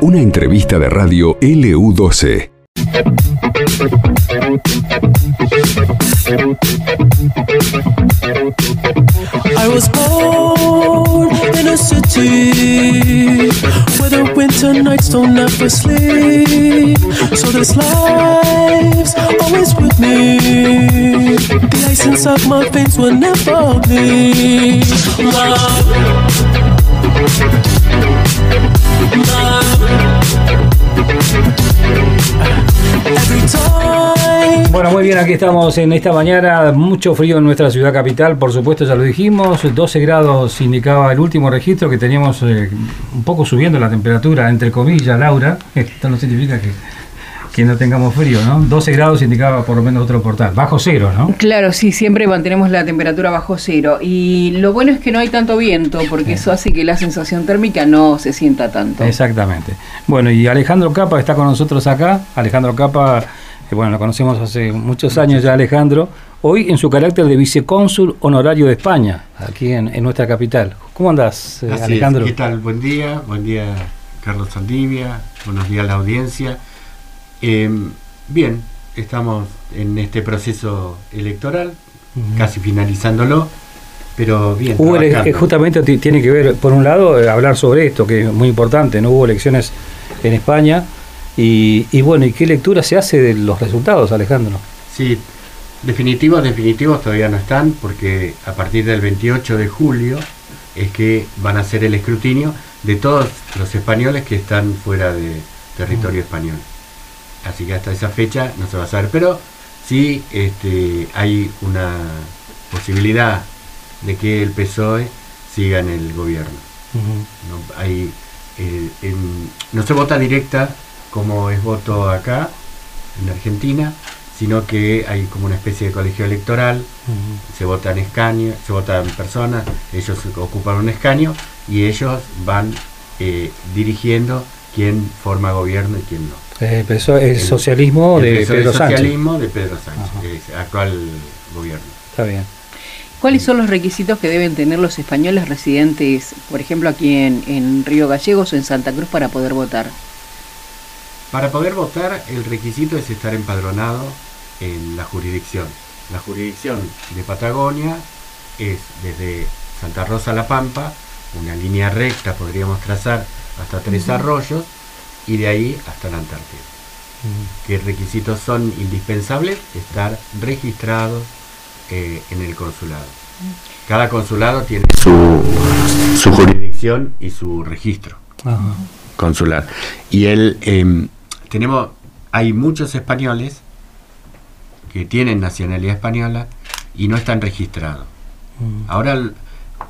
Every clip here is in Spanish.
Una entrevista de radio LU12. I was born in a city where the winter nights don't ever sleep. So this life's always with me. The ice inside my veins will never bleed. Love. Bueno, muy bien, aquí estamos en esta mañana. Mucho frío en nuestra ciudad capital, por supuesto, ya lo dijimos. 12 grados indicaba el último registro que teníamos eh, un poco subiendo la temperatura, entre comillas, Laura. Esto no significa que, que no tengamos frío, ¿no? 12 grados indicaba por lo menos otro portal. Bajo cero, ¿no? Claro, sí, siempre mantenemos la temperatura bajo cero. Y lo bueno es que no hay tanto viento, porque eso hace que la sensación térmica no se sienta tanto. Exactamente. Bueno, y Alejandro Capa está con nosotros acá. Alejandro Capa, eh, bueno, lo conocemos hace muchos años ya, Alejandro. Hoy en su carácter de vicecónsul honorario de España, aquí en, en nuestra capital. ¿Cómo andás, eh, Así es. Alejandro? ¿Qué tal? Buen día, buen día Carlos Saldivia, buenos días a la audiencia. Eh, bien, estamos en este proceso electoral, casi finalizándolo, pero bien. Hubo eh, justamente ti- tiene que ver, por un lado, eh, hablar sobre esto, que es muy importante, no hubo elecciones en España. Y, y bueno, ¿y qué lectura se hace de los resultados, Alejandro? Sí, definitivos, definitivos todavía no están, porque a partir del 28 de julio es que van a hacer el escrutinio de todos los españoles que están fuera de territorio español. Así que hasta esa fecha no se va a saber, pero sí este, hay una posibilidad de que el PSOE siga en el gobierno. No, hay, eh, en- no se vota directa como es voto acá, en Argentina, sino que hay como una especie de colegio electoral, se vota en escaño, se vota en personas, ellos ocupan un escaño y ellos van eh, dirigiendo quién forma gobierno y quién no. Eh, empezó el, El- socialismo El de Pedro Sánchez. socialismo de Pedro Sánchez, Ajá. que es actual gobierno. Está bien. ¿Cuáles son los requisitos que deben tener los españoles residentes, por ejemplo, aquí en, en Río Gallegos o en Santa Cruz para poder votar? Para poder votar, el requisito es estar empadronado en la jurisdicción. La jurisdicción de Patagonia es desde Santa Rosa a La Pampa, una línea recta podríamos trazar hasta Tres Arroyos y de ahí hasta la Antártida. ¿Qué requisitos son indispensables? Estar registrados eh, en el consulado. Cada consulado tiene su, su jurisdicción y su registro consular. Y él, eh, tenemos, hay muchos españoles que tienen nacionalidad española y no están registrados. Ahora, l-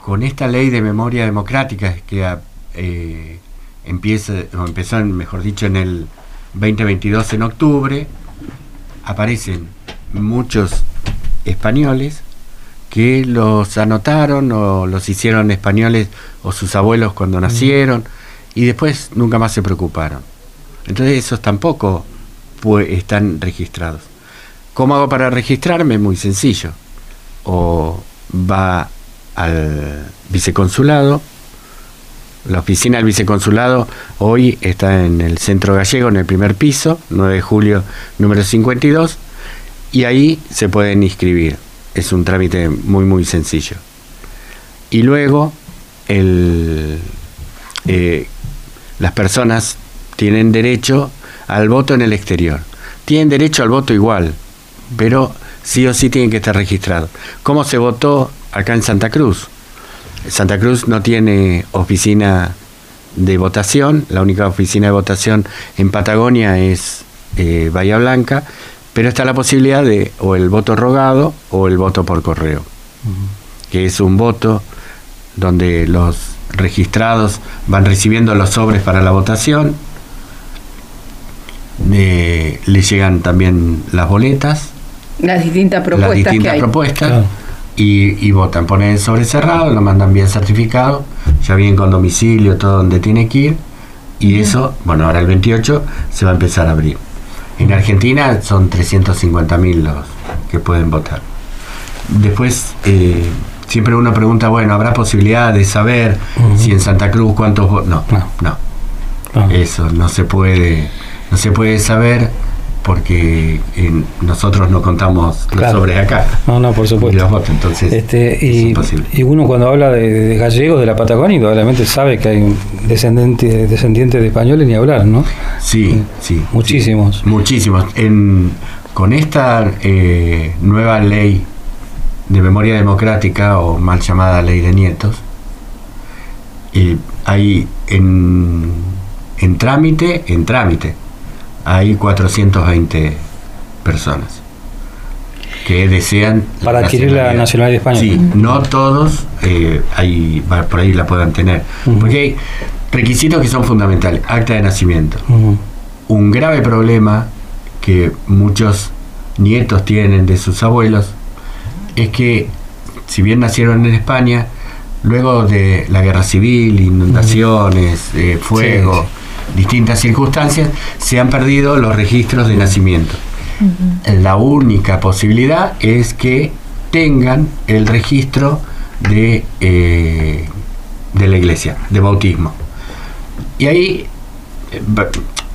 con esta ley de memoria democrática que eh, empieza, o empezó, en, mejor dicho, en el 2022 en octubre, aparecen muchos españoles que los anotaron o los hicieron españoles o sus abuelos cuando nacieron y después nunca más se preocuparon. Entonces esos tampoco pues, están registrados. ¿Cómo hago para registrarme? Muy sencillo. O va al viceconsulado. La oficina del viceconsulado hoy está en el centro gallego, en el primer piso, 9 de julio, número 52, y ahí se pueden inscribir. Es un trámite muy, muy sencillo. Y luego el, eh, las personas tienen derecho al voto en el exterior. Tienen derecho al voto igual, pero sí o sí tienen que estar registrados. ¿Cómo se votó acá en Santa Cruz? Santa Cruz no tiene oficina de votación, la única oficina de votación en Patagonia es eh, Bahía Blanca, pero está la posibilidad de o el voto rogado o el voto por correo, que es un voto donde los registrados van recibiendo los sobres para la votación, eh, le llegan también las boletas, Las distintas propuestas las distintas que hay. propuestas. Claro. Y, y votan, ponen sobre cerrado, lo mandan bien certificado, ya bien con domicilio, todo donde tiene que ir, y eso, bueno, ahora el 28 se va a empezar a abrir. En Argentina son 350.000 los que pueden votar. Después eh, siempre uno pregunta, bueno, ¿habrá posibilidad de saber si en Santa Cruz cuántos votos? No, No. no, eso no se puede, no se puede saber porque eh, nosotros no contamos los Claro. sobres acá. No, no, por Y supuesto. los votos, entonces Este, es y, imposible. y uno cuando habla de, de gallegos de la Patagonia, indudablemente sabe que hay un descendiente de españoles ni hablar, ¿no? Sí, sí. Muchísimos. sí, muchísimos. En, con esta eh, nueva ley de memoria democrática, o mal llamada ley de nietos, eh, hay en, en trámite, en trámite, hay 420 personas que desean Para adquirir la nacionalidad española. Sí, no todos eh, hay, va- por ahí la puedan tener. Porque hay requisitos que son fundamentales. Acta de nacimiento. Un grave problema que muchos nietos tienen de sus abuelos es que, si bien nacieron en España, luego de la guerra civil, inundaciones, eh, fuego, distintas circunstancias, se han perdido los registros de nacimiento. La única posibilidad es que tengan el registro de, eh, de la iglesia, de bautismo. Y ahí eh,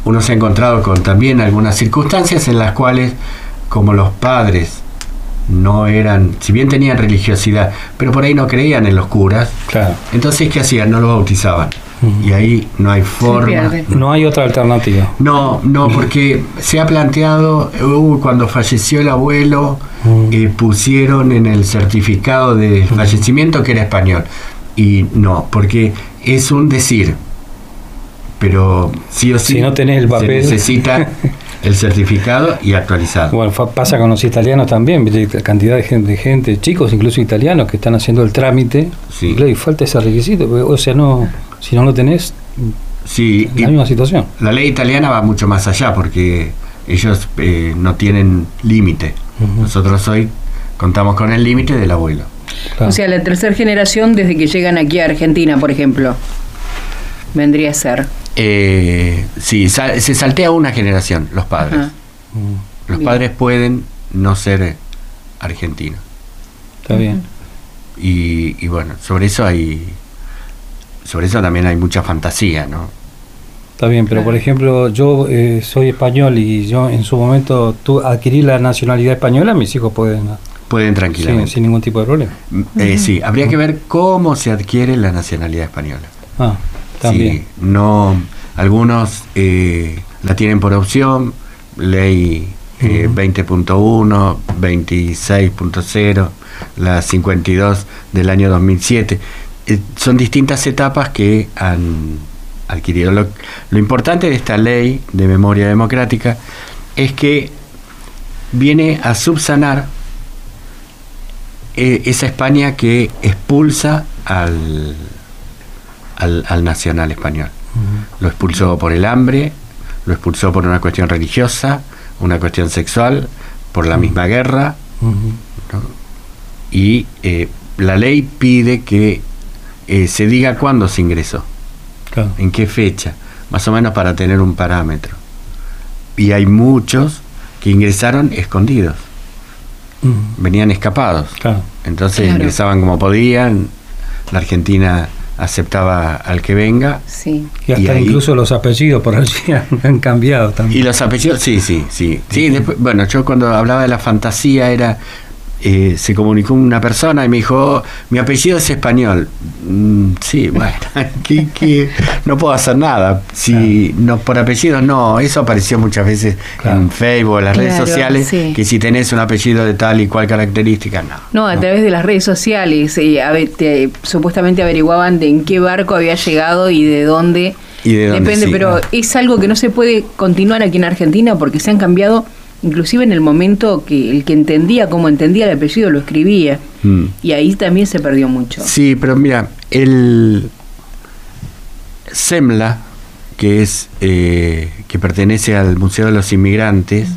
uno se ha encontrado con también algunas circunstancias en las cuales, como los padres no eran, si bien tenían religiosidad, pero por ahí no creían en los curas, Claro. entonces ¿qué hacían? No lo bautizaban. Y ahí no hay forma. No hay otra alternativa. No, no, porque se ha planteado, uh, cuando falleció el abuelo, Mm. eh, pusieron en el certificado de fallecimiento que era español. Y no, porque es un decir. Pero sí o sí Si no tenés el se papel. necesita el certificado y actualizado. Bueno, fa- pasa con los italianos también, ¿viste? La cantidad de gente, de gente, chicos, incluso italianos, que están haciendo el trámite. Sí. Y falta ese requisito. O sea, no, si no lo tenés, Sí, y la misma situación. la ley italiana va mucho más allá porque ellos eh, no tienen límite. Nosotros hoy contamos con el límite del abuelo. Claro. O sea, la tercera generación desde que llegan aquí a Argentina, por ejemplo, vendría a ser. Eh, sí, se saltea una generación, los padres. Ajá. Mm, Los Bien. padres pueden no ser argentinos. está bien. Y, y bueno, sobre eso hay. Sobre eso también hay mucha fantasía, ¿no? Está bien, pero por ejemplo, yo eh, soy español y yo en su momento tú adquirí la nacionalidad española, mis hijos pueden Pueden sin, tranquilamente. sin ningún tipo de problema. Eh, sí, habría que ver cómo se adquiere la nacionalidad española. Ah, también. Sí, no, algunos eh, la tienen por opción, ley eh, Ujú. 20.1, 26.0, la 52 del año 2007. Eh, son distintas etapas que han adquirido. Lo, lo importante de esta ley de memoria democrática es que viene a subsanar eh, esa España que expulsa al, al, al nacional español. Lo expulsó por el hambre, lo expulsó por una cuestión religiosa, una cuestión sexual, por la misma guerra, y eh, la ley pide que eh, se diga cuándo se ingresó, Claro. en qué fecha, más o menos para tener un parámetro. Y hay muchos que ingresaron escondidos, venían escapados. Claro. Entonces Claro. ingresaban como podían, la Argentina aceptaba al que venga. Sí. Y hasta Y ahí- incluso los apellidos por allí han, han cambiado Y también. los apellidos, sí, sí, sí. sí después, bueno, yo cuando hablaba de la fantasía era, eh, se comunicó una persona y me dijo, "Oh, mi apellido es español. Mm, sí, bueno, ¿qué- qué? no puedo hacer nada. Si no por apellidos, no, eso apareció muchas veces Claro. en Facebook, en las redes sociales, sí. que si tenés un apellido de tal y cual característica, no. No, a través de las redes sociales, eh, a ver, te- supuestamente averiguaban de en qué barco había llegado y de dónde. Y de dónde, Depende, sí. pero es algo que no se puede continuar aquí en Argentina porque se han cambiado, inclusive en el momento que el que entendía cómo entendía el apellido lo escribía. Mm. Y ahí también se perdió mucho. Sí, pero mira, el SEMLA, que es eh, que pertenece al Museo de los Inmigrantes,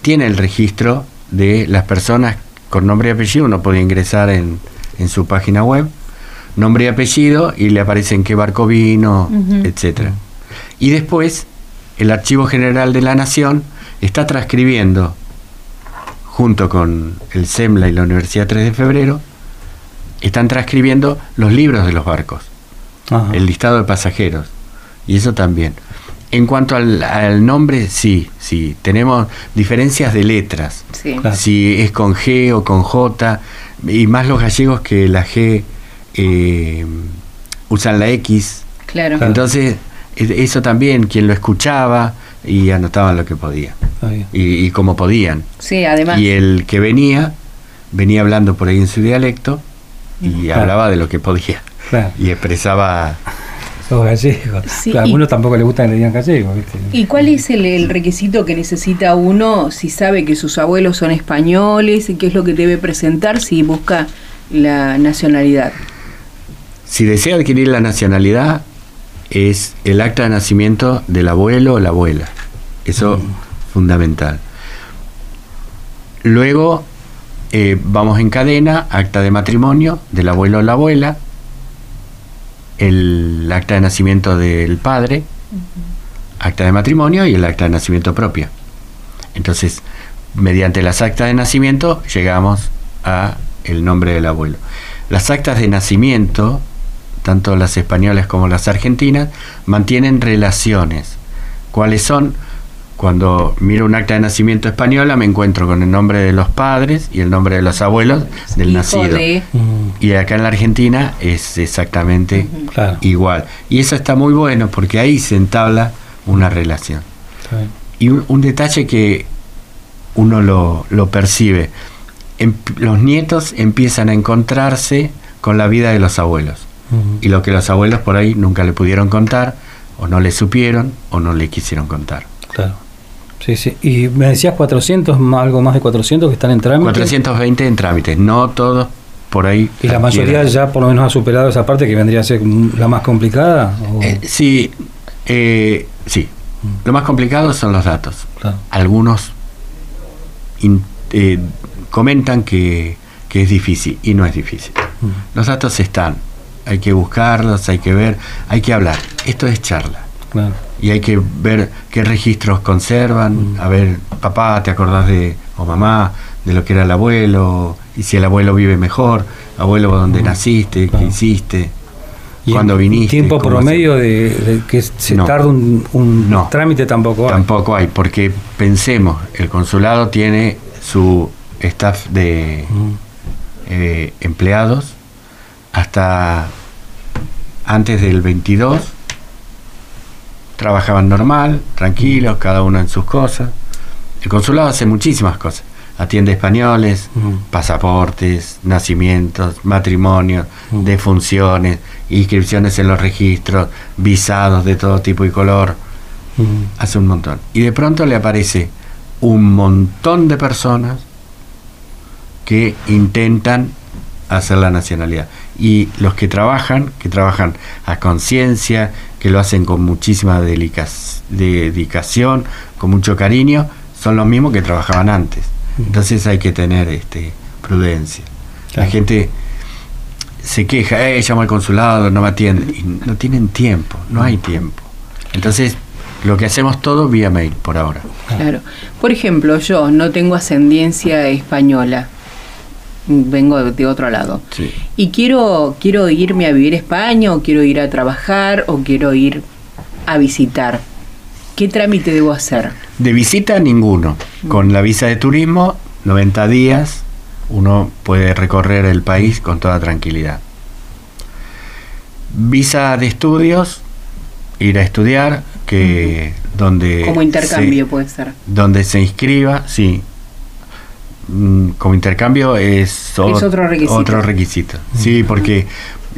tiene el registro de las personas con nombre y apellido. Uno puede ingresar en, en su página web, nombre y apellido, y le aparece en qué barco vino, Ujú. etcétera. Y después, el Archivo General de la Nación está transcribiendo, junto con el SEMLA y la Universidad 3 de Febrero, están transcribiendo los libros de los barcos, Ajá. el listado de pasajeros. Y eso también. En cuanto al, al nombre, sí, sí. Tenemos diferencias de letras. Sí. Claro. Si es con G o con J. Y más los gallegos que la G eh, usan la X. Claro. Entonces, eso también, quien lo escuchaba y anotaban lo que podía. Está bien. Y, y como podían. Sí, además. Y el que venía, venía hablando por ahí en su dialecto y Claro. hablaba de lo que podía. Claro. Y expresaba Los gallegos. Sí, Claro, a y- algunos tampoco les gusta que le digan gallego, ¿viste? ¿Y cuál es el, el requisito que necesita uno si sabe que sus abuelos son españoles? y ¿Qué es lo que debe presentar si busca la nacionalidad? Si desea adquirir la nacionalidad, es el acta de nacimiento del abuelo o la abuela. Eso fundamental. Luego eh, vamos en cadena, acta de matrimonio del abuelo o la abuela, el acta de nacimiento del padre, acta de matrimonio y el acta de nacimiento propia. Entonces, mediante las actas de nacimiento llegamos a el nombre del abuelo. Las actas de nacimiento, tanto las españolas como las argentinas, mantienen relaciones. ¿Cuáles son? Cuando miro un acta de nacimiento española me encuentro con el nombre de los padres y el nombre de los abuelos del Hijo nacido. de- Mm, Y acá en la Argentina es exactamente claro. igual. Y eso está muy bueno porque ahí se entabla una relación. Y un, un detalle que uno lo, lo percibe, em- los nietos empiezan a encontrarse con la vida de los abuelos. Mm, Y lo que los abuelos por ahí nunca le pudieron contar, o no le supieron, o no le quisieron contar. Claro. Sí, sí. Y me decías 400, ma- algo más de 400 que están en trámite. 420 en trámite, no todos por ahí. ¿Y la mayoría ya por lo menos ha superado esa parte que vendría a ser mm, la más complicada? ¿O- Eh, sí, eh, sí. Lo más complicado son los datos. Claro. Algunos in- eh, comentan que, que es difícil y no es difícil. Mm, Los datos están, hay que buscarlos, hay que ver, hay que hablar. Esto es charla. Claro. Y hay que ver qué registros conservan. A ver, papá, ¿te acordás de, o mamá, de lo que era el abuelo? Y si el abuelo vive mejor, abuelo, ¿dónde naciste? Claro. ¿Qué hiciste? ¿Y ¿Cuándo viniste? tiempo ¿Cómo promedio de, de que se No. tarda un, un No. trámite tampoco hay. Tampoco hay, porque pensemos, el consulado tiene su staff de Mm, eh, empleados hasta antes del 22 trabajaban normal, tranquilos, cada uno en sus cosas. El consulado hace muchísimas cosas. Atiende españoles, pasaportes, nacimientos, matrimonios, defunciones, inscripciones en los registros, visados de todo tipo y color. Hace un montón. Y de pronto le aparece un montón de personas que intentan hacer la nacionalidad. Y los que trabajan, que trabajan a conciencia, que lo hacen con muchísima dedicación, con mucho cariño, son los mismos que trabajaban antes. Entonces hay que tener este, prudencia. La gente se queja, eh, llamo al consulado, no me atienden. Y no tienen tiempo, no hay tiempo. Entonces, lo que hacemos todo vía mail por ahora. Claro. Por ejemplo, yo no tengo ascendencia española. Vengo de, otro lado. Sí. Y quiero, quiero irme a vivir a España, o quiero ir a trabajar, o quiero ir a visitar. ¿Qué trámite debo hacer? De visita ninguno. Con la visa de turismo, 90 días, uno puede recorrer el país con toda tranquilidad. Visa de estudios, ir a estudiar, que donde Como intercambio se- puede ser. donde se inscriba, sí. Mm, Como intercambio es, o- Es otro requisito. otro requisito. Sí, porque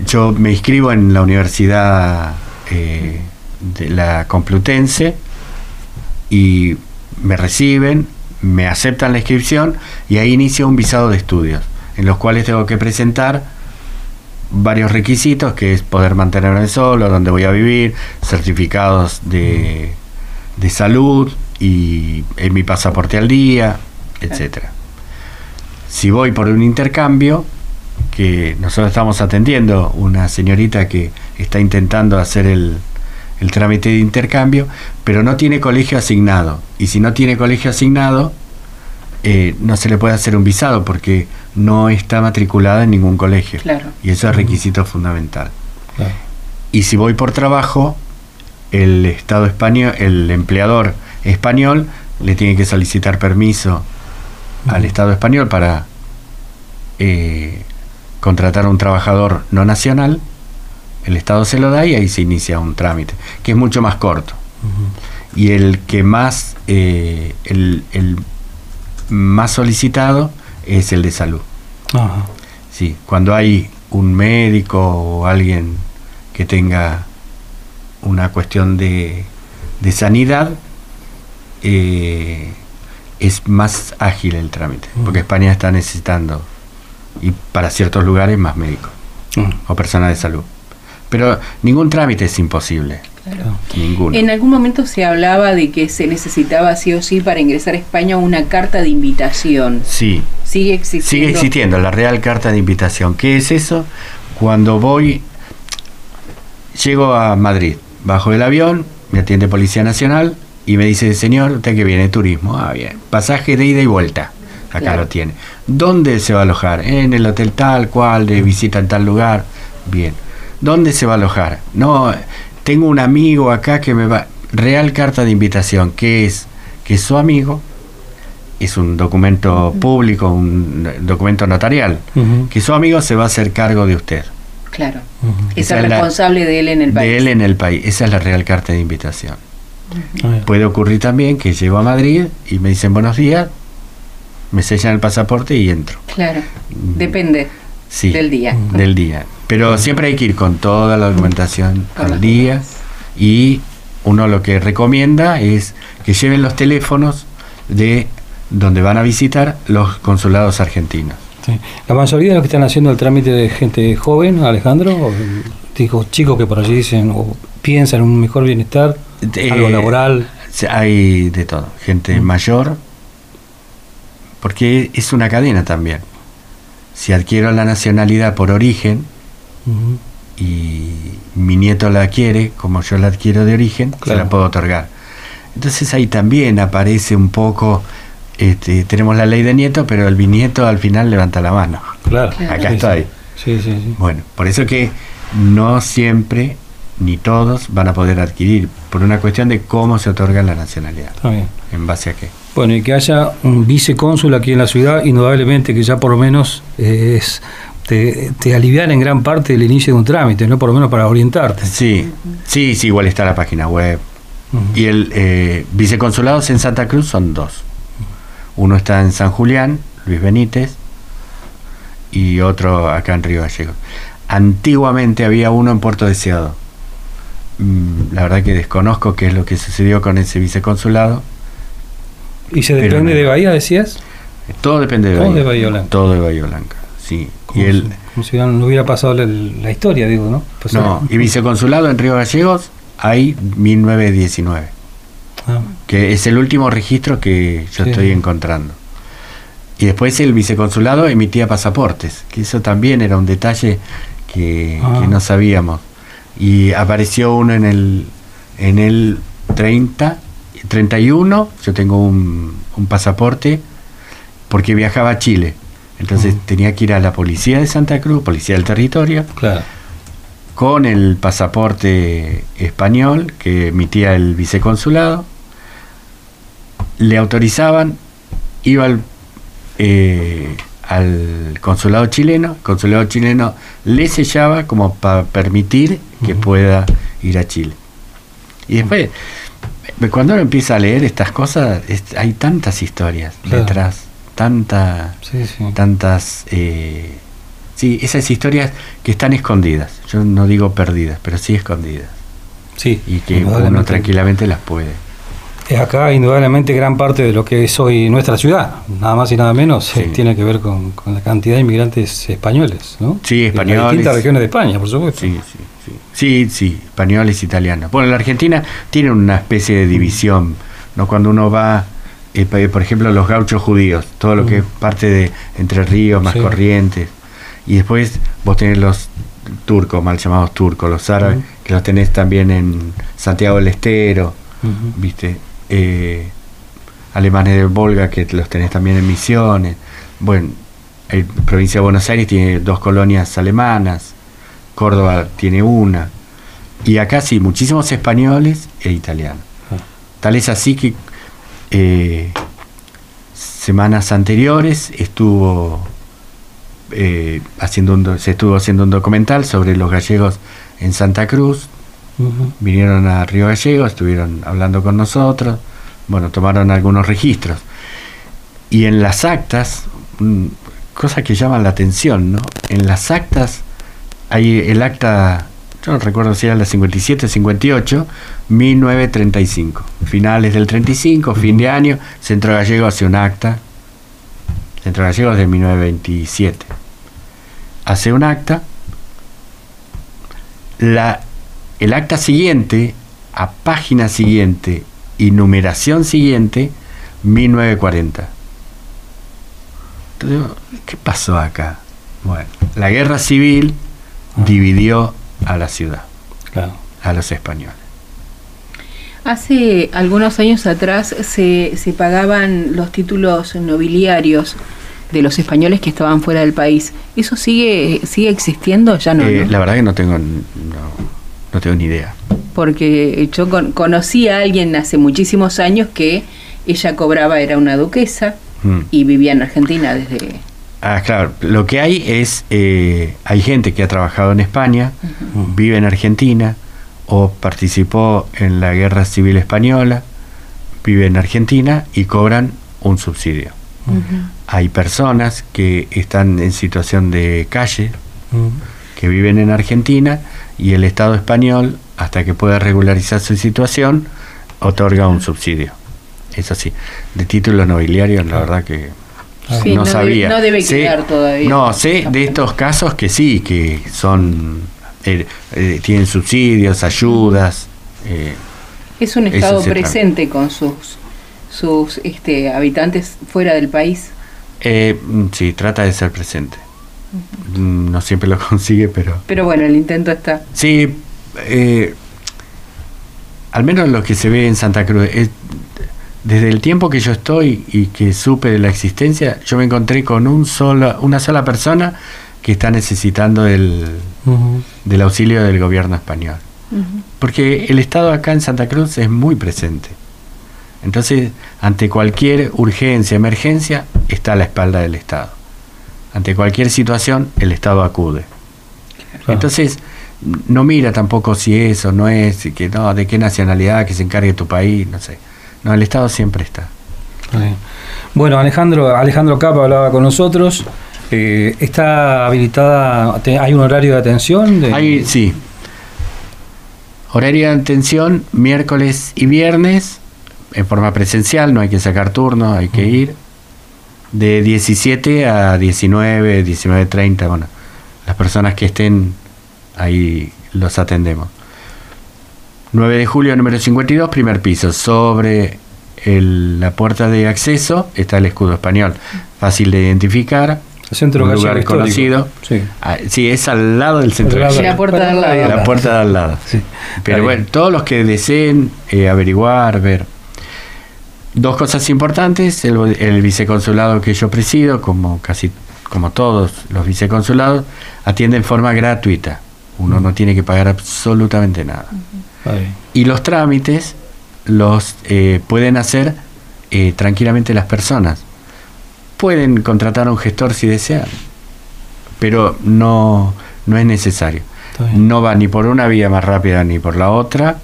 yo me inscribo en la Universidad eh, de la Complutense y me reciben, me aceptan la inscripción y ahí inicia un visado de estudios, en los cuales tengo que presentar varios requisitos, que es poder mantenerme solo, dónde voy a vivir, certificados de, de salud y en mi pasaporte al día, etcétera. Si voy por un intercambio, que nosotros estamos atendiendo una señorita que está intentando hacer el, el trámite de intercambio, pero no tiene colegio asignado. Y si no tiene colegio asignado, eh, no se le puede hacer un visado porque no está matriculada en ningún colegio. Claro. Y eso es requisito fundamental. Claro. Y si voy por trabajo, el Estado español, el empleador español le tiene que solicitar permiso al Estado español para eh, contratar a un trabajador no nacional. El Estado se lo da y ahí se inicia un trámite, que es mucho más corto. Y el que más, eh, el, el más solicitado es el de salud. Sí, cuando hay un médico o alguien que tenga una cuestión de, de sanidad, eh, es más ágil el trámite, porque España está necesitando, y para ciertos lugares, más médicos Mm. o personas de salud. Pero ningún trámite es imposible, Claro. ninguno. En algún momento se hablaba de que se necesitaba sí o sí para ingresar a España una carta de invitación. Sí, Sigue existiendo. Sigue existiendo la Real Carta de Invitación. ¿Qué es eso? Cuando voy, llego a Madrid, bajo el avión, me atiende Policía Nacional y me dice, señor, usted que viene turismo. Ah, bien. Pasaje de ida y vuelta. Acá Claro. lo tiene. ¿Dónde se va a alojar? En el hotel tal, cual, de visita en tal lugar. Bien. ¿Dónde se va a alojar? No, tengo un amigo acá que me va... Real Carta de Invitación, que es que su amigo es un documento público, un documento notarial, que su amigo se va a hacer cargo de usted, Claro. Es el la- responsable de él en el país. de él en el país. Esa es la real carta de invitación. Ah. Puede ocurrir también que llego a Madrid y me dicen buenos días, me sellan el pasaporte y entro. Claro. Depende Sí, del día. del día. Pero siempre hay que ir con toda la documentación Con al día cosas. y uno lo que recomienda es que lleven los teléfonos de donde van a visitar los consulados argentinos. Sí. La mayoría de los que están haciendo el trámite de gente joven, Alejandro, o digo, chicos que por allí dicen o piensan en un mejor bienestar, Eh, algo laboral. Hay de todo, gente Mm. mayor, porque es una cadena también. Si adquiero la nacionalidad por origen y mi nieto la adquiere, como yo la adquiero de origen, se la puedo otorgar. Entonces ahí también aparece un poco, este, tenemos la ley de nieto, pero el bisnieto al final levanta la mano. Claro. Acá Sí, estoy. Sí, sí, sí. Bueno, por eso que no siempre ni todos van a poder adquirir, por una cuestión de cómo se otorga la nacionalidad, Está bien. en base a qué. Bueno, y que haya un vicecónsul aquí en la ciudad, indudablemente que ya por lo menos eh, es te, te alivian en gran parte el inicio de un trámite, ¿no? Por lo menos para orientarte. Sí, sí, sí, igual está la página web. Y el eh, viceconsulados en Santa Cruz son dos. Uno está en San Julián, Luis Benítez, y otro acá en Río Gallegos. Antiguamente había uno en Puerto Deseado. Mm, La verdad que desconozco qué es lo que sucedió con ese viceconsulado. ¿Y se depende no. de Bahía, decías? Todo depende de Todo Bahía. de Bahía Blanca. Todo de Bahía Blanca, sí. Y Como, el, si, como si no hubiera pasado la, la historia, digo, ¿no? Pues, no, y viceconsulado en Río Gallegos hay 1919. ah, que es el último registro que yo Sí. estoy encontrando. Y después el viceconsulado emitía pasaportes, que eso también era un detalle que, Ah. que no sabíamos. Y apareció uno en el, en el 30, 31, yo tengo un, un pasaporte porque viajaba a Chile. Entonces Mm. tenía que ir a la policía de Santa Cruz, policía del territorio, claro. con el pasaporte español que emitía el viceconsulado. Le autorizaban, iba al, eh, al consulado chileno, el consulado chileno le sellaba como para permitir que pueda ir a Chile. Y después, eh, cuando uno empieza a leer estas cosas, es- hay tantas historias Claro. detrás, tanta, Sí, sí. tantas eh, sí esas historias que están escondidas yo no digo perdidas pero sí escondidas Sí, y que uno tranquilamente las puede Es acá indudablemente gran parte de lo que es hoy nuestra ciudad, nada más y nada menos, Sí. eh, tiene que ver con, con la cantidad de inmigrantes españoles, ¿no? Sí, De españoles. distintas regiones de España, por supuesto. sí sí sí sí sí españoles italianos bueno la Argentina tiene una especie de división no cuando uno va eh, pa- por ejemplo los gauchos judíos todo lo que es Mm. parte de Entre Ríos más Sí. Corrientes y después vos tenés los turcos mal llamados turcos los árabes Mm. que los tenés también en Santiago del Estero. ¿viste? Eh, alemanes del Volga, que los tenés también en Misiones. Bueno, la provincia de Buenos Aires tiene dos colonias alemanas, Córdoba tiene una. Y acá sí, muchísimos españoles e italianos. Ah. Tal es así que eh, semanas anteriores estuvo eh, haciendo un se estuvo haciendo un documental sobre los gallegos en Santa Cruz. Vinieron a Río Gallego, estuvieron hablando con nosotros, bueno, tomaron algunos registros. Y en las actas, mm, cosa que llaman la atención, ¿no? En las actas hay el acta, yo no recuerdo si era la 57, 58, 1935. Finales del 35, fin de año, Centro Gallego hace un acta. Centro Gallego es de 1927. Hace un acta. La, el acta siguiente, a página siguiente y numeración siguiente, 1940. Entonces, ¿qué pasó acá? Bueno, la guerra civil dividió a la ciudad, Claro. a los españoles. Hace algunos años atrás se, se pagaban los títulos nobiliarios de los españoles que estaban fuera del país. ¿Eso sigue sigue existiendo? Ya no, Eh, ¿no? La verdad que no tengo, no, no tengo ni idea. Porque yo con- conocí a alguien hace muchísimos años que ella cobraba, era una duquesa Mm. y vivía en Argentina desde... Ah, claro, lo que hay es, eh, hay gente que ha trabajado en España, vive en Argentina o participó en la Guerra Civil Española, vive en Argentina y cobran un subsidio. Hay personas que están en situación de calle, Ujú. que viven en Argentina y el Estado español, hasta que pueda regularizar su situación, otorga un subsidio. Eso sí, de títulos nobiliarios, la verdad que Sí, no, no debe- sabía. no debe Sé- quedar todavía. No, sé de estos casos que sí, que son eh, eh, tienen subsidios, ayudas. eh, Es un estado se presente con sus sus este, habitantes fuera del país. eh, mm, sí, trata de ser presente. No siempre lo consigue, pero Pero bueno, el intento está. Sí, eh, al menos lo que se ve en Santa Cruz, es- desde el tiempo que yo estoy y que supe de la existencia, yo me encontré con un sola, una sola persona que está necesitando del, del auxilio del gobierno español. Porque el Estado acá en Santa Cruz es muy presente. Entonces, ante cualquier urgencia, emergencia, está a la espalda del Estado. Ante cualquier situación, el Estado acude. Claro. Entonces, no mira tampoco si es o no es, que no, de qué nacionalidad, que se encargue tu país, no sé. No, el Estado siempre está. Bueno, Alejandro, Alejandro Capa hablaba con nosotros. Eh, ¿Está habilitada? te- ¿Hay un horario de atención? De, Hay, sí. Horario de atención, miércoles y viernes, en forma presencial, no hay que sacar turno, hay que ir. De 17 a 19, 19.30, bueno, las personas que estén ahí los atendemos. 9 de julio, número 52, primer piso. Sobre el- la puerta de acceso está el escudo español, fácil de identificar. el centro un lugar conocido. Sí. Ah, sí, es al lado del centro. Lado. La puerta de al lado. La puerta de al lado. Sí. Pero bueno, todos los que deseen eh, averiguar, ver. Dos cosas importantes, el, el viceconsulado que yo presido, como casi como todos los viceconsulados, atiende en forma gratuita. Uno no tiene que pagar absolutamente nada. Y los trámites los eh, pueden hacer eh, tranquilamente las personas. Pueden contratar a un gestor si desean, pero no, no es necesario. No va ni por una vía más rápida ni por la otra.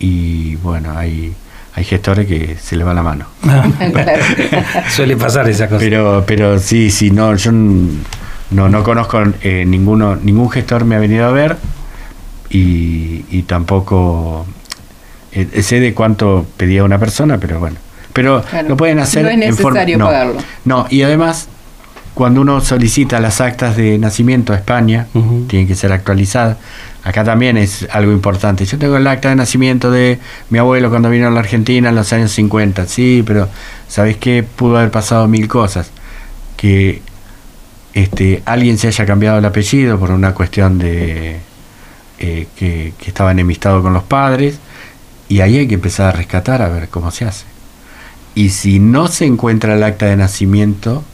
Y bueno, hay, hay gestores que se le va la mano. Claro. Suele pasar esa cosa. Pero, pero sí, sí, no, yo no, no conozco eh, ninguno, ningún gestor me ha venido a ver y, y tampoco eh, sé de cuánto pedía una persona, pero bueno. Pero Claro. lo pueden hacer No es en forma. necesario no, pagarlo. no, y además, cuando uno solicita las actas de nacimiento a España, Ujú. tienen que ser actualizadas. Acá también es algo importante. Yo tengo el acta de nacimiento de mi abuelo cuando vino a la Argentina en los años 50. Sí, pero ¿sabés qué? Pudo haber pasado mil cosas. Que este, alguien se haya cambiado el apellido por una cuestión de eh, que, que estaba enemistado con los padres. Y ahí hay que empezar a rescatar a ver cómo se hace. y si no se encuentra el acta de nacimiento,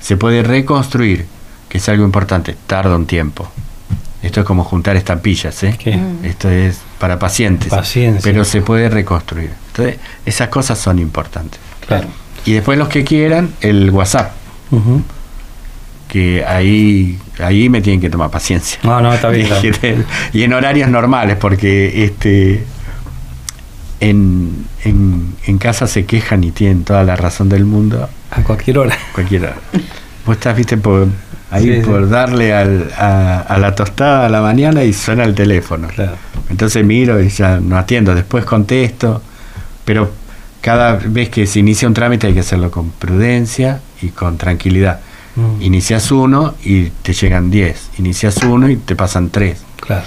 se puede reconstruir, que es algo importante, tarda un tiempo. Esto es como juntar estampillas, ¿eh? ¿Qué? Esto es para pacientes. Paciencia. Pero se puede reconstruir. Entonces, esas cosas son importantes. Claro. Y después los que quieran, el WhatsApp, que ahí, ahí me tienen que tomar paciencia. No, no, está bien. está bien. y en horarios normales, porque este en, en, en casa se quejan y tienen toda la razón del mundo, A cualquier hora. cualquiera. Vos estás, viste, por, ahí Sí, sí. por darle al- a, a la tostada a la mañana y suena el teléfono. Claro. Entonces miro y ya no atiendo, después contesto, pero cada vez que se inicia un trámite hay que hacerlo con prudencia y con tranquilidad. Mm. Inicias uno y te llegan 10, inicias uno y te pasan 3. Claro.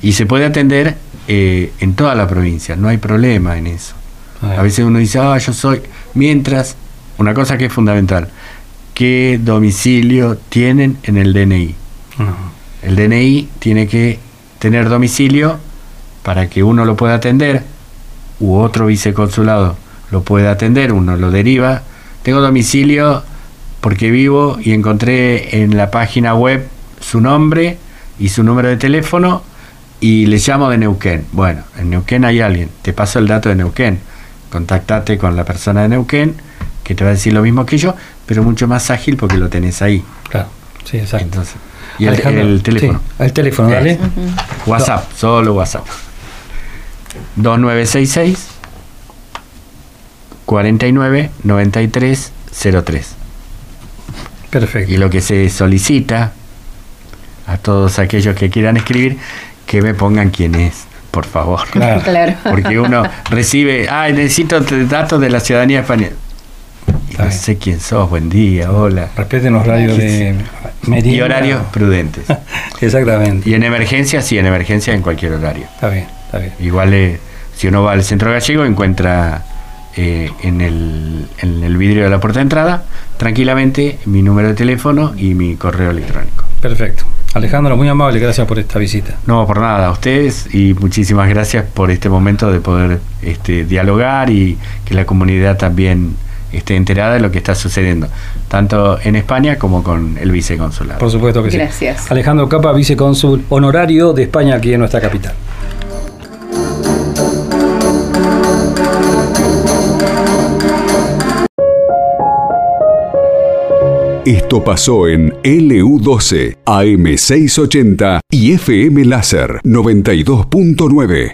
Y se puede atender eh, en toda la provincia, no hay problema en eso. A veces uno dice, ah, yo soy. Mientras, una cosa que es fundamental, ¿qué domicilio tienen en el DNI? El DNI tiene que tener domicilio para que uno lo pueda atender, u otro viceconsulado lo puede atender, uno lo deriva. Tengo domicilio porque vivo y encontré en la página web su nombre y su número de teléfono y le llamo de Neuquén. Bueno, en Neuquén hay alguien, te paso el dato de Neuquén. Contactate con la persona de Neuquén que te va a decir lo mismo que yo, pero mucho más ágil porque lo tenés ahí. Claro. Sí, exacto. Entonces, y el, el teléfono. sí, el teléfono, dale. WhatsApp, solo WhatsApp. 2966 49 93 03. Perfecto. Y lo que se solicita a todos aquellos que quieran escribir, que me pongan quién es, por favor. Claro. Claro. Porque uno recibe, ay, necesito datos de la ciudadanía española. Y no sé quién sos, buen día, hola. Respeten los horarios de Y merienda. horarios prudentes. Exactamente. Y en emergencia, sí, en emergencia en cualquier horario. Está bien, está bien. Igual eh, si uno va al centro gallego encuentra eh, en, el, en el vidrio de la puerta de entrada tranquilamente mi número de teléfono y mi correo electrónico. Perfecto. Alejandro, muy amable, gracias por esta visita. No, por nada, a ustedes y muchísimas gracias por este momento de poder este, dialogar y que la comunidad también esté enterada de lo que está sucediendo, tanto en España como con el viceconsulado. Por supuesto que sí. Gracias. Alejandro Capa, vicecónsul honorario de España aquí en nuestra capital. Esto pasó en LU12, AM680 y FM Láser 92.9.